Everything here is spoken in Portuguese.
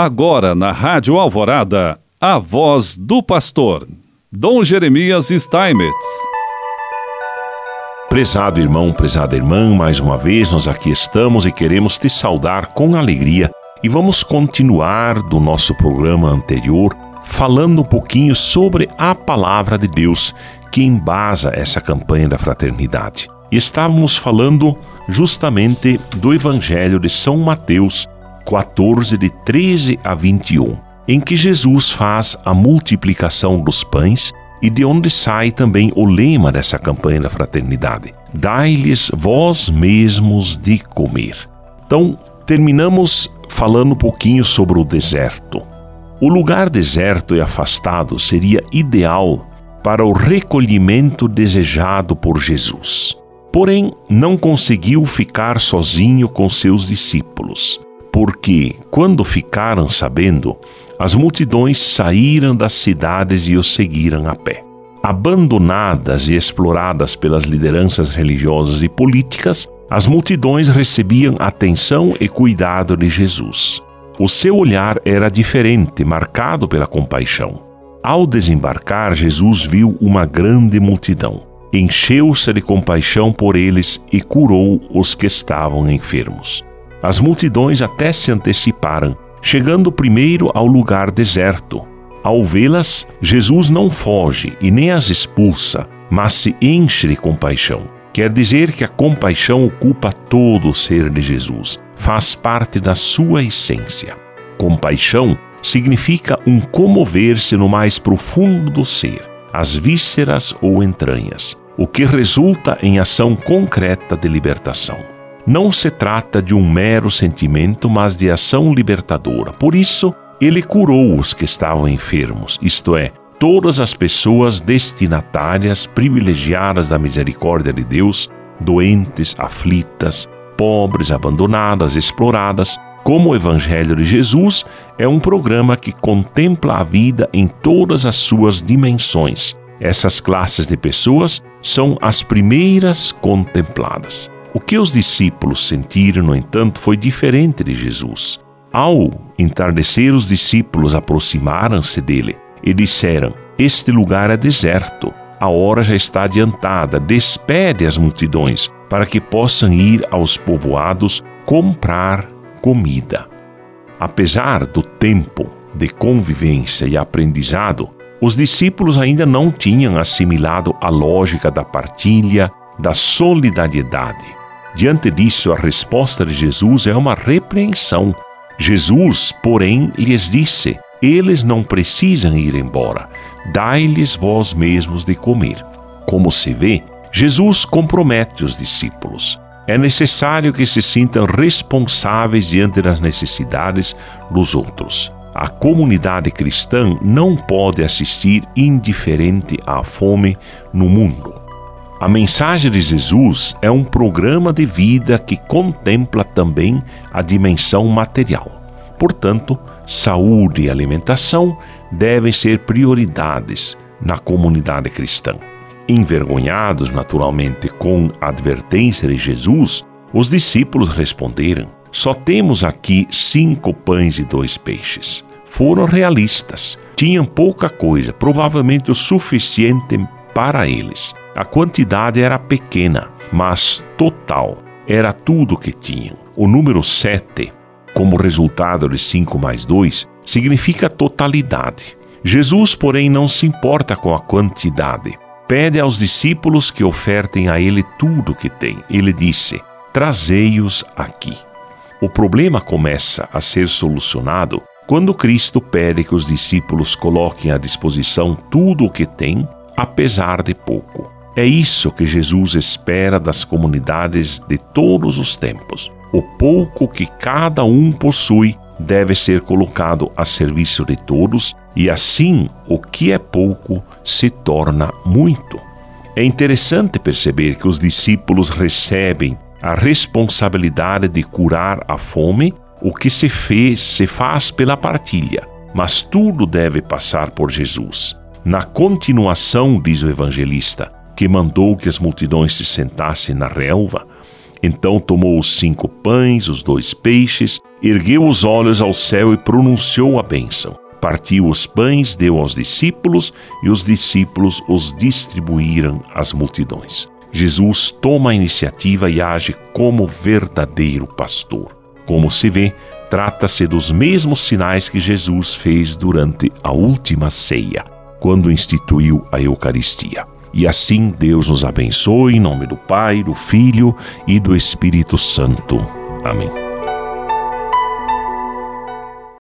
Agora na Rádio Alvorada, a voz do pastor, Dom Jeremias Steinmetz. Prezado irmão, prezada irmã, mais uma vez nós aqui estamos e queremos te saudar com alegria e vamos continuar do nosso programa anterior falando um pouquinho sobre a palavra de Deus que embasa essa campanha da fraternidade. E estávamos falando justamente do Evangelho de São Mateus 14, de 13 a 21, em que Jesus faz a multiplicação dos pães e de onde sai também o lema dessa campanha da fraternidade: Dai-lhes vós mesmos de comer. Então, terminamos falando um pouquinho sobre o deserto. O lugar deserto e afastado seria ideal para o recolhimento desejado por Jesus. Porém, não conseguiu ficar sozinho com seus discípulos, porque, quando ficaram sabendo, as multidões saíram das cidades e o seguiram a pé. Abandonadas e exploradas pelas lideranças religiosas e políticas, as multidões recebiam atenção e cuidado de Jesus. O seu olhar era diferente, marcado pela compaixão. Ao desembarcar, Jesus viu uma grande multidão. Encheu-se de compaixão por eles e curou os que estavam enfermos. As multidões até se anteciparam, chegando primeiro ao lugar deserto. Ao vê-las, Jesus não foge e nem as expulsa, mas se enche de compaixão. Quer dizer que a compaixão ocupa todo o ser de Jesus, faz parte da sua essência. Compaixão significa um comover-se no mais profundo do ser, as vísceras ou entranhas, o que resulta em ação concreta de libertação. Não se trata de um mero sentimento, mas de ação libertadora. Por isso, ele curou os que estavam enfermos, isto é, todas as pessoas destinatárias privilegiadas da misericórdia de Deus, doentes, aflitas, pobres, abandonadas, exploradas, como o Evangelho de Jesus é um programa que contempla a vida em todas as suas dimensões. Essas classes de pessoas são as primeiras contempladas. O que os discípulos sentiram, no entanto, foi diferente de Jesus. Ao entardecer, os discípulos aproximaram-se dele e disseram: Este lugar é deserto, a hora já está adiantada, despede as multidões para que possam ir aos povoados comprar comida. Apesar do tempo de convivência e aprendizado, os discípulos ainda não tinham assimilado a lógica da partilha, da solidariedade. Diante disso, a resposta de Jesus é uma repreensão. Jesus, porém, lhes disse: Eles não precisam ir embora, dai-lhes vós mesmos de comer. Como se vê, Jesus compromete os discípulos é necessário que se sintam responsáveis diante das necessidades dos outros. A comunidade cristã não pode assistir indiferente à fome no mundo. A mensagem de Jesus é um programa de vida que contempla também a dimensão material. Portanto, saúde e alimentação devem ser prioridades na comunidade cristã. Envergonhados, naturalmente, com a advertência de Jesus, os discípulos responderam: Só temos aqui cinco pães e dois peixes. Foram realistas. Tinham pouca coisa, provavelmente o suficiente para eles. A quantidade era pequena, mas total. Era tudo que tinham. O número sete, como resultado de cinco mais dois, significa totalidade. Jesus, porém, não se importa com a quantidade pede aos discípulos que ofertem a ele tudo o que tem. Ele disse: Trazei-os aqui. O problema começa a ser solucionado quando Cristo pede que os discípulos coloquem à disposição tudo o que têm, apesar de pouco. É isso que Jesus espera das comunidades de todos os tempos. O pouco que cada um possui deve ser colocado a serviço de todos, e assim o que é pouco se torna muito. É interessante perceber que os discípulos recebem a responsabilidade de curar a fome, o que se fez, se faz pela partilha, mas tudo deve passar por Jesus. Na continuação, diz o evangelista, que mandou que as multidões se sentassem na relva, Então tomou os cinco pães, os dois peixes, ergueu os olhos ao céu e pronunciou a bênção. Partiu os pães, deu aos discípulos e os discípulos os distribuíram às multidões. Jesus toma a iniciativa e age como verdadeiro pastor. Como se vê, trata-se dos mesmos sinais que Jesus fez durante a última ceia, quando instituiu a Eucaristia. E assim Deus nos abençoe em nome do Pai, do Filho e do Espírito Santo. Amém.